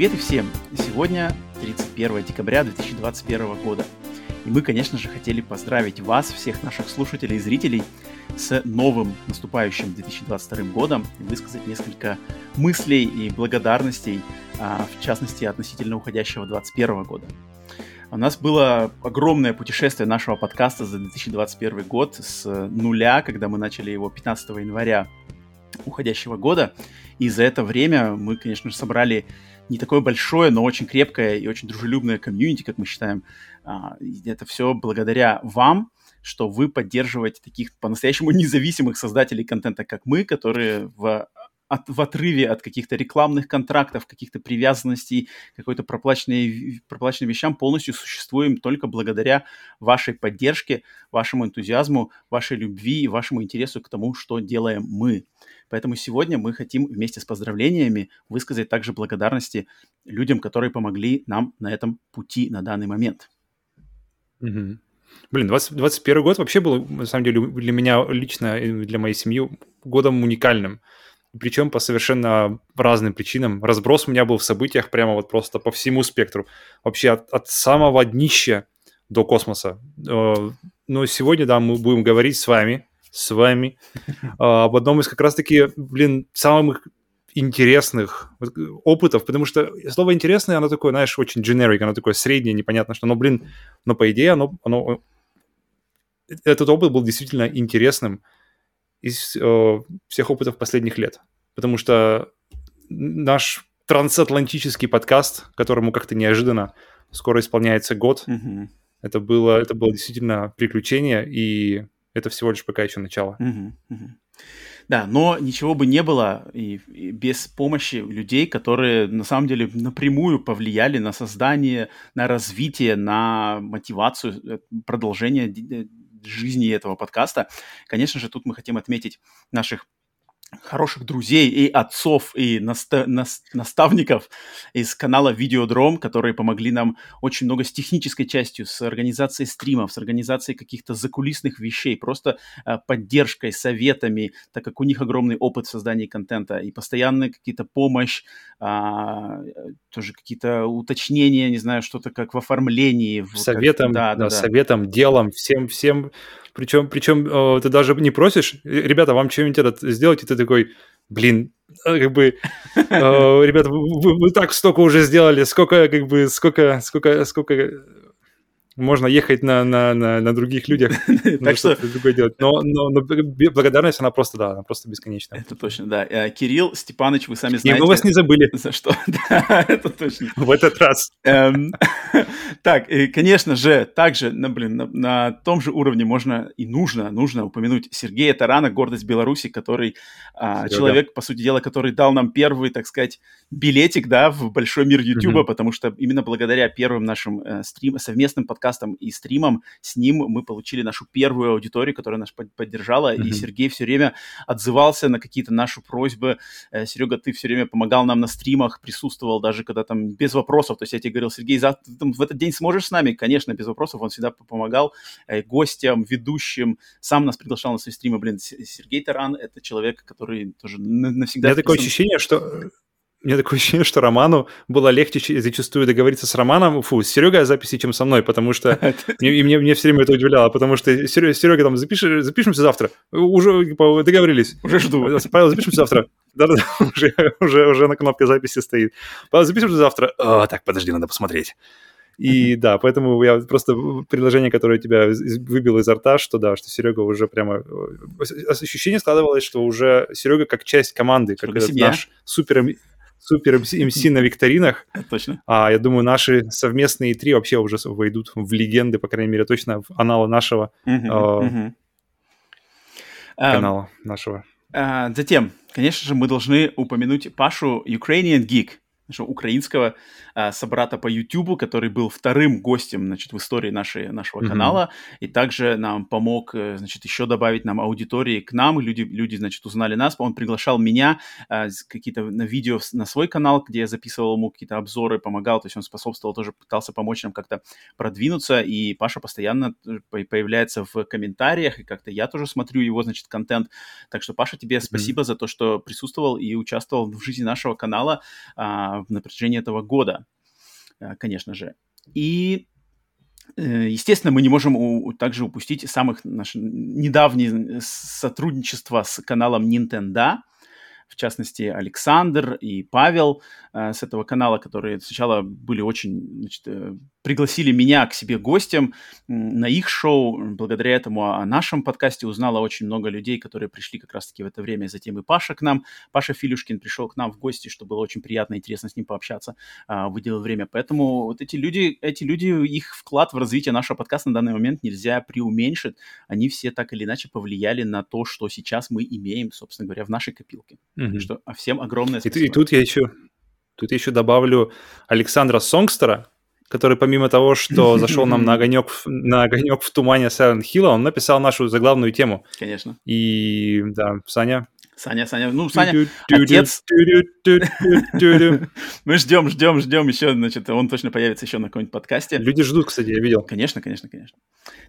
Привет и всем! Сегодня 31 декабря 2021 года. И мы, конечно же, хотели поздравить вас, всех наших слушателей и зрителей, с новым наступающим 2022 годом и высказать несколько мыслей и благодарностей, а, в частности, относительно уходящего 2021 года. У нас было огромное путешествие нашего подкаста за 2021 год с нуля, когда мы начали его 15 января уходящего года. И за это время мы, конечно же, собрали не такое большое, но очень крепкое и очень дружелюбное комьюнити, как мы считаем. А, это все благодаря вам, что вы поддерживаете таких по-настоящему независимых создателей контента, как мы, которые в от, в отрыве от каких-то рекламных контрактов, каких-то привязанностей, какой-то проплаченной, проплаченным вещам полностью существуем только благодаря вашей поддержке, вашему энтузиазму, вашей любви и вашему интересу к тому, что делаем мы. Поэтому сегодня мы хотим вместе с поздравлениями высказать также благодарности людям, которые помогли нам на этом пути на данный момент. Угу. Блин, 20, 21 год вообще был, на самом деле, для меня лично и для моей семьи годом уникальным. Причем по совершенно разным причинам. Разброс у меня был в событиях прямо вот просто по всему спектру. Вообще от, от самого днища до космоса. Э, но сегодня, да, мы будем говорить с вами, с вами, а, об одном из как раз-таки, блин, самых интересных опытов, потому что слово интересное, оно такое, знаешь, очень generic, оно такое среднее, непонятно что, но, блин, но по идее оно, оно этот опыт был действительно интересным из э, всех опытов последних лет, потому что наш трансатлантический подкаст, которому как-то неожиданно скоро исполняется год, mm-hmm. это было это было действительно приключение и это всего лишь пока еще начало. Да, но ничего бы не было и, и без помощи людей, которые на самом деле напрямую повлияли на создание, на развитие, на мотивацию э, продолжения э, жизни этого подкаста. Конечно же, тут мы хотим отметить наших хороших друзей и отцов, и наста- нас- наставников из канала Видеодром, которые помогли нам очень много с технической частью, с организацией стримов, с организацией каких-то закулисных вещей, просто э, поддержкой, советами, так как у них огромный опыт в создании контента и постоянная какие-то помощь, а, тоже какие-то уточнения, не знаю, что-то как в оформлении. Советом, как, да, да, да, советом, делом, всем, всем причем, причем э, ты даже не просишь, ребята, вам что-нибудь это сделать, и ты такой, блин, э, как бы, э, ребята, вы, вы так столько уже сделали, сколько, как бы, сколько, сколько, сколько можно ехать на, на, на, на других людях, так что другое делать. Но, но, но благодарность, она просто, да, она просто бесконечная. Это точно, да. Э, Кирилл Степанович, вы сами знаете. И мы вас не забыли. За что? Да, это точно. В этот раз. Эм, так, конечно же, также, на, блин, на, том же уровне можно и нужно, нужно упомянуть Сергея Тарана, гордость Беларуси, который а, человек, по сути дела, который дал нам первый, так сказать, билетик, да, в большой мир YouTube, потому что именно благодаря первым нашим э, стрим, совместным подкастам подкастом и стримом с ним мы получили нашу первую аудиторию, которая нас поддержала, mm-hmm. и Сергей все время отзывался на какие-то наши просьбы. Э, Серега, ты все время помогал нам на стримах, присутствовал даже когда там без вопросов. То есть я тебе говорил, Сергей, завтра, ты, там, в этот день сможешь с нами? Конечно, без вопросов. Он всегда помогал э, гостям, ведущим, сам нас приглашал на свои стримы. Блин, Сергей Таран — это человек, который тоже навсегда... У меня такое ощущение, что меня такое ощущение, что Роману было легче зачастую договориться с Романом, фу, с Серегой о записи, чем со мной, потому что и мне, мне все время это удивляло, потому что Серега, там, запиш, запишемся завтра, уже договорились. Уже жду. Павел, запишемся завтра. Да-да-да, уже, уже, уже на кнопке записи стоит. Павел, запишемся завтра. О, так, подожди, надо посмотреть. И да, поэтому я просто предложение, которое тебя выбил изо рта, что да, что Серега уже прямо... Ощущение складывалось, что уже Серега как часть команды, как этот наш супер супер МС на викторинах. Точно. А я думаю, наши совместные три вообще уже войдут в легенды, по крайней мере, точно в аналы нашего uh-huh, канала нашего. А, затем, конечно же, мы должны упомянуть Пашу Ukrainian Geek нашего украинского а, собрата по YouTube, который был вторым гостем, значит, в истории нашей, нашего mm-hmm. канала, и также нам помог, э, значит, еще добавить нам аудитории к нам, люди, люди, значит, узнали нас, он приглашал меня а, какие-то на видео на свой канал, где я записывал ему какие-то обзоры, помогал, то есть он способствовал, тоже пытался помочь нам как-то продвинуться, и Паша постоянно э, появляется в комментариях, и как-то я тоже смотрю его, значит, контент, так что, Паша, тебе mm-hmm. спасибо за то, что присутствовал и участвовал в жизни нашего канала, а, на протяжении этого года, конечно же. И Естественно, мы не можем у, также упустить самых наше недавнее сотрудничество с каналом Nintendo, в частности, Александр и Павел э, с этого канала, которые сначала были очень, значит, э, пригласили меня к себе гостем на их шоу. Благодаря этому о нашем подкасте узнало очень много людей, которые пришли как раз-таки в это время. Затем и Паша к нам, Паша Филюшкин пришел к нам в гости, что было очень приятно и интересно с ним пообщаться, э, выделил время. Поэтому вот эти люди, эти люди, их вклад в развитие нашего подкаста на данный момент нельзя преуменьшить. Они все так или иначе повлияли на то, что сейчас мы имеем, собственно говоря, в нашей копилке. Угу. Что, всем огромное спасибо. И, и тут я еще, тут я еще добавлю Александра Сонгстера, который помимо того, что зашел нам на огонек, на огонек в тумане Silent Hill, он написал нашу заглавную тему. Конечно. И да, Саня, Саня, Саня, ну, Саня, отец. Мы ждем, ждем, ждем еще, значит, он точно появится еще на каком-нибудь подкасте. Люди ждут, кстати, я видел. Конечно, конечно, конечно.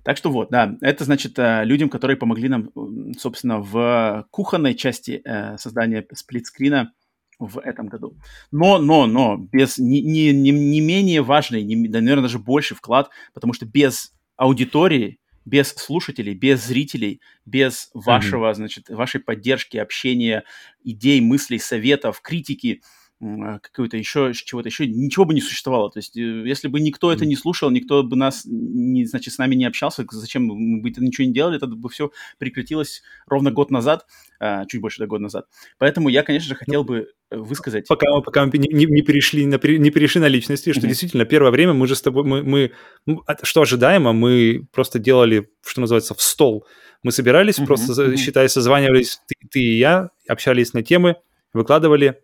Так что вот, да, это, значит, людям, которые помогли нам, собственно, в кухонной части создания сплитскрина в этом году. Но, но, но, без не, не, не менее важный, не, да, наверное, даже больше вклад, потому что без аудитории без слушателей, без зрителей, без вашего, mm-hmm. значит, вашей поддержки, общения, идей, мыслей, советов, критики, какого-то еще, чего-то еще, ничего бы не существовало. То есть, э, если бы никто это не слушал, никто бы нас, не, значит, с нами не общался, зачем мы бы это ничего не делали, это бы все прекратилось ровно год назад, а, чуть больше до года назад. Поэтому я, конечно же, хотел бы э, высказать... Пока, пока мы не, не, перешли на, не перешли на личности, что mm-hmm. действительно первое время мы же с тобой, мы, мы, что ожидаемо, мы просто делали, что называется, в стол. Мы собирались, mm-hmm. просто, mm-hmm. считай, созванивались, ты, ты и я, общались на темы, выкладывали,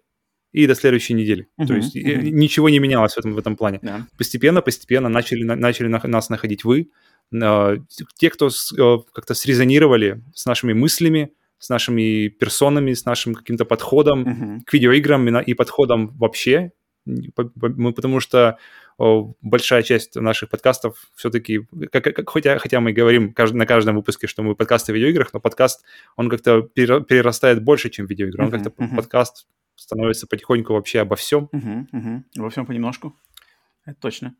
и до следующей недели. Uh-huh, То есть uh-huh. ничего не менялось в этом, в этом плане. Yeah. Постепенно, постепенно начали, начали нас находить вы, те, кто э, как-то срезонировали с нашими мыслями, с нашими персонами, с нашим каким-то подходом uh-huh. к видеоиграм и подходом вообще. Мы, потому что большая часть наших подкастов все-таки, как, как, хотя, хотя мы говорим на каждом выпуске, что мы подкасты о видеоиграх, но подкаст, он как-то перерастает больше, чем видеоигры. Он uh-huh, как-то uh-huh. подкаст становится потихоньку вообще обо всем. Угу, угу. Во всем понемножку. Это точно.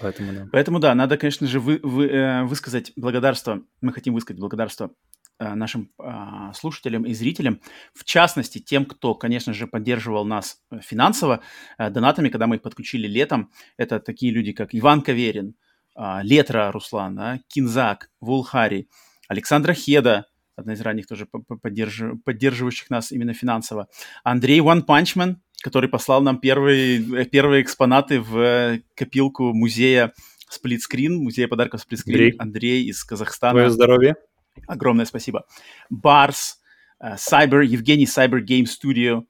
Поэтому да. Поэтому да, надо, конечно же, вы, вы, э, высказать благодарство. Мы хотим высказать благодарство э, нашим э, слушателям и зрителям, в частности, тем, кто, конечно же, поддерживал нас э, финансово э, донатами, когда мы их подключили летом. Это такие люди, как Иван Каверин, э, Летра Руслан, да, Кинзак, Вулхари, Александра Хеда, одна из ранних тоже поддерж... поддерживающих нас именно финансово. Андрей One Punch Man, который послал нам первые, первые экспонаты в э, копилку музея Сплитскрин, музея подарков Сплитскрин. Андрей. Андрей из Казахстана. Твое здоровье. Огромное спасибо. Барс, Cyber, Евгений Cyber Game Studio,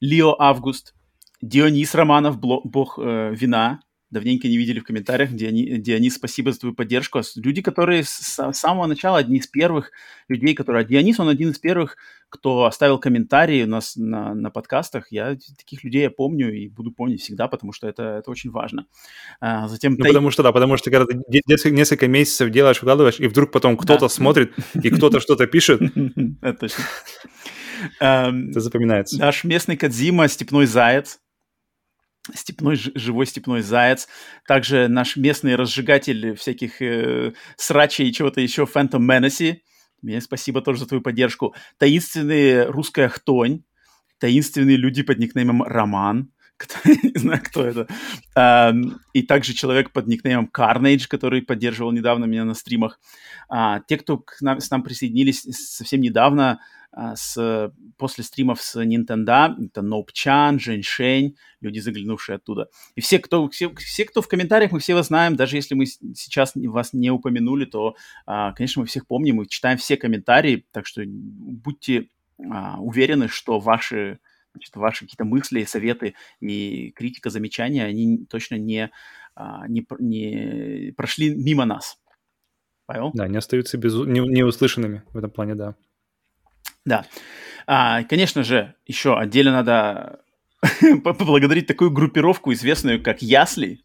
Лео Август, Дионис Романов, бог э, вина, давненько не видели в комментариях, где они, где они спасибо за твою поддержку. Люди, которые с самого начала, одни из первых людей, которые... А Дионис, он один из первых, кто оставил комментарии у нас на, на подкастах. Я таких людей я помню и буду помнить всегда, потому что это, это очень важно. А, затем... Ну, тай... потому что, да, потому что когда ты несколько, несколько месяцев делаешь, выкладываешь, и вдруг потом кто-то да. смотрит, и кто-то что-то пишет. Это точно. Это запоминается. Наш местный Кадзима, Степной Заяц, степной, живой степной заяц. Также наш местный разжигатель всяких э, срачей и чего-то еще, Phantom Menace. Мне спасибо тоже за твою поддержку. Таинственная русская хтонь. Таинственные люди под никнеймом Роман. не знаю, кто это. И также человек под никнеймом Carnage, который поддерживал недавно меня на стримах. Uh, те, кто к нам, с нам присоединились совсем недавно, а, с, после стримов с Nintendo, это Ноупчан, Женьшень, люди, заглянувшие оттуда. И все кто, все, все, кто в комментариях, мы все вас знаем, даже если мы сейчас вас не упомянули, то, а, конечно, мы всех помним, мы читаем все комментарии, так что будьте а, уверены, что ваши значит, ваши какие-то мысли, советы и критика, замечания, они точно не, не, не прошли мимо нас. Павел? Да, не остаются без, не, неуслышанными в этом плане, да. Да. А, конечно же, еще отдельно надо поблагодарить такую группировку, известную как Ясли.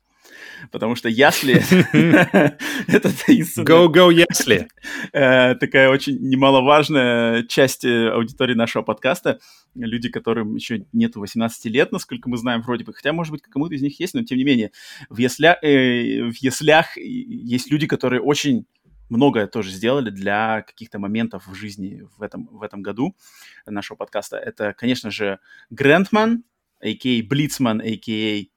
Потому что ясли — это таинственная... Go, go, ясли! Э, такая очень немаловажная часть э, аудитории нашего подкаста. Люди, которым еще нету 18 лет, насколько мы знаем, вроде бы. Хотя, может быть, кому-то из них есть, но тем не менее. В, э, в яслях есть люди, которые очень многое тоже сделали для каких-то моментов в жизни в этом, в этом году нашего подкаста. Это, конечно же, Грентман, а.к.а. Блицман, а.к.а.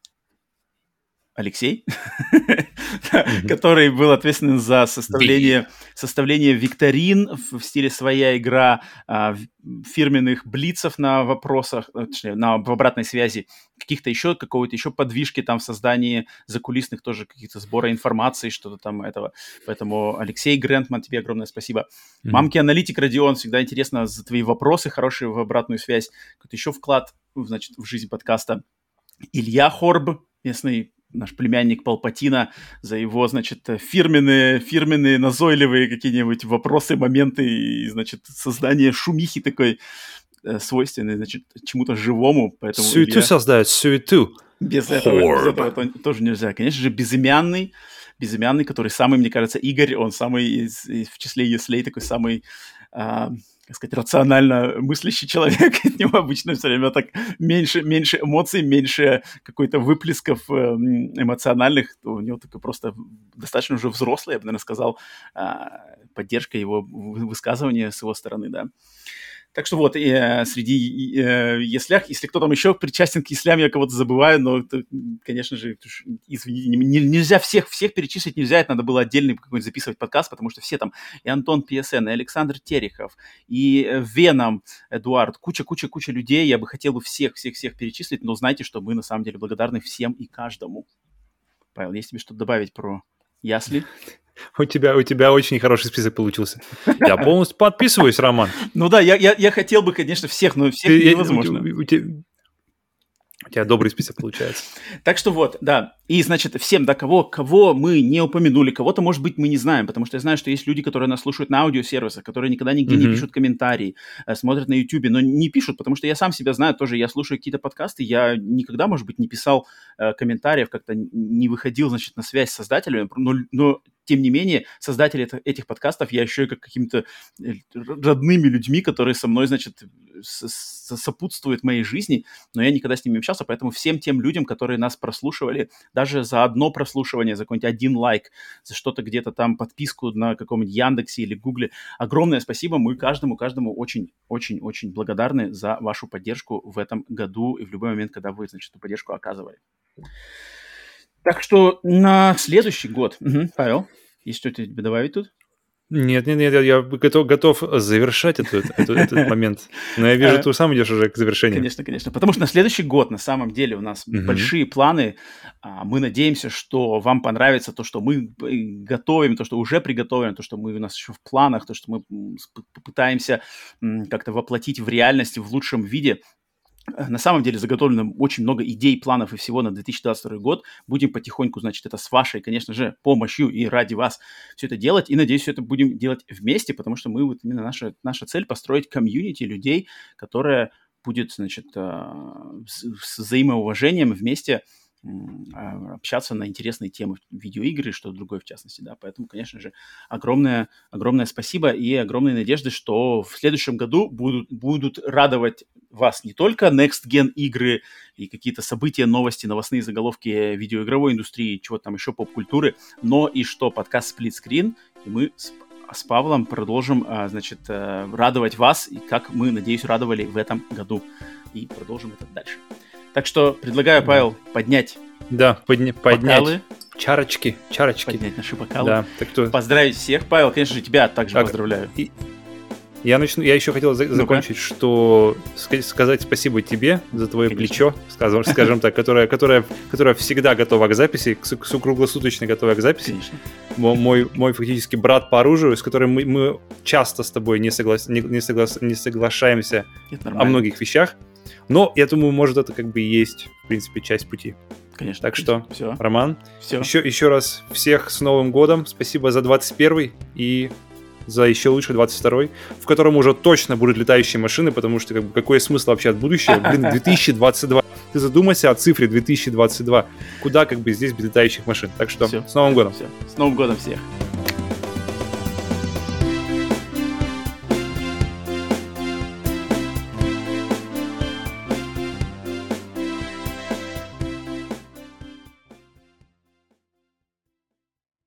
Алексей, который был ответственен за составление, составление викторин в стиле своя игра, а, фирменных блицев на вопросах, э, точнее, на в обратной связи, каких-то еще, какого-то еще подвижки там в создании закулисных тоже каких-то сбора информации, что-то там этого. Поэтому, Алексей Грентман, тебе огромное спасибо. Mm-hmm. Мамки-аналитик Родион, всегда интересно за твои вопросы, хорошие в обратную связь. Какой-то еще вклад, значит, в жизнь подкаста. Илья Хорб, местный наш племянник Палпатина за его, значит, фирменные, фирменные назойливые какие-нибудь вопросы, моменты и, значит, создание шумихи такой э, свойственной, значит, чему-то живому. Поэтому суету Илья... создает, суету. Без этого, без этого тоже нельзя. Конечно же, безымянный, безымянный, который самый, мне кажется, Игорь, он самый из, из, в числе Еслей такой самый а, как сказать, рационально мыслящий человек, от него обычно все время так меньше, меньше эмоций, меньше какой-то выплесков эм, эмоциональных, то у него такой просто достаточно уже взрослый, я бы, наверное, сказал, а, поддержка его высказывания с его стороны, да. Так что вот, э, среди э, яслях, если кто там еще причастен к яслям, я кого-то забываю, но, это, конечно же, извините, не, нельзя всех, всех перечислить, нельзя, это надо было отдельный какой-нибудь записывать подкаст, потому что все там, и Антон ПСН, и Александр Терехов, и э, Веном Эдуард, куча-куча-куча людей, я бы хотел бы всех-всех-всех перечислить, но знайте, что мы на самом деле благодарны всем и каждому. Павел, есть тебе что-то добавить про ясли? У тебя, у тебя очень хороший список получился. Я полностью подписываюсь, Роман. Ну да, я, я, я хотел бы, конечно, всех, но всех Ты, невозможно. У, у, у, тебя, у тебя добрый список получается. Так что вот, да. И, значит, всем, да, кого, кого мы не упомянули, кого-то, может быть, мы не знаем, потому что я знаю, что есть люди, которые нас слушают на аудиосервисах, которые никогда нигде mm-hmm. не пишут комментарии, э, смотрят на YouTube, но не пишут, потому что я сам себя знаю тоже, я слушаю какие-то подкасты, я никогда, может быть, не писал э, комментариев, как-то не выходил, значит, на связь с создателями, но, но тем не менее, создатели этих подкастов я ощущаю как какими-то э, родными людьми, которые со мной, значит, сопутствуют моей жизни, но я никогда с ними общался, поэтому всем тем людям, которые нас прослушивали, даже за одно прослушивание, за какой-нибудь один лайк, за что-то где-то там, подписку на каком-нибудь Яндексе или Гугле, огромное спасибо, мы каждому, каждому очень-очень-очень благодарны за вашу поддержку в этом году и в любой момент, когда вы, значит, эту поддержку оказывали. Так что на следующий год, угу, Павел, есть что-то тебе добавить тут? Нет, нет, нет, я готов, готов завершать этот, этот, этот момент. Но я вижу, а, ты сам идешь уже к завершению. Конечно, конечно. Потому что на следующий год, на самом деле, у нас угу. большие планы. А, мы надеемся, что вам понравится то, что мы готовим, то, что уже приготовим, то, что мы у нас еще в планах, то, что мы попытаемся как-то воплотить в реальность в лучшем виде. Э, на самом деле заготовлено очень много идей, планов и всего на 2022 год. Будем потихоньку, значит, это с вашей, конечно же, помощью и ради вас все это делать. И надеюсь, все это будем делать вместе, потому что мы вот именно наша, наша цель построить комьюнити людей, которая будет, значит, э, с взаимоуважением вместе общаться на интересные темы видеоигры, что другое в частности, да. Поэтому, конечно же, огромное, огромное спасибо и огромные надежды, что в следующем году будут, будут радовать вас не только Next Gen игры и какие-то события, новости, новостные заголовки видеоигровой индустрии, чего там еще поп-культуры, но и что подкаст Split Screen, и мы с, с Павлом продолжим, а, значит, э, радовать вас, и как мы, надеюсь, радовали в этом году. И продолжим это дальше. Так что предлагаю, Павел, поднять. Да, подня- поднять. Бокалы. Чарочки, чарочки. Поднять наши бокалы. Да, так что... Поздравить всех, Павел, конечно же, тебя также так, поздравляю. И... Я начну. Я еще хотел за- закончить, что сказать спасибо тебе за твое Конечно. плечо, скажем, скажем так, которое, которое, которое всегда готово к записи, к, к круглосуточно готово к записи. Конечно. Мой, мой фактически брат по оружию, с которым мы, мы часто с тобой не, соглас, не, не, соглас, не соглашаемся о многих вещах. Но я думаю, может, это как бы и есть, в принципе, часть пути. Конечно. Так что, все. Роман, все. Еще, еще раз всех с Новым годом. Спасибо за 21 и за еще лучше 22 в котором уже точно будут летающие машины, потому что как бы, какой смысл вообще от будущего? Блин, 2022. ты задумайся о цифре 2022. Куда как бы здесь без летающих машин. Так что Всё. с Новым годом. Все. С Новым годом всех.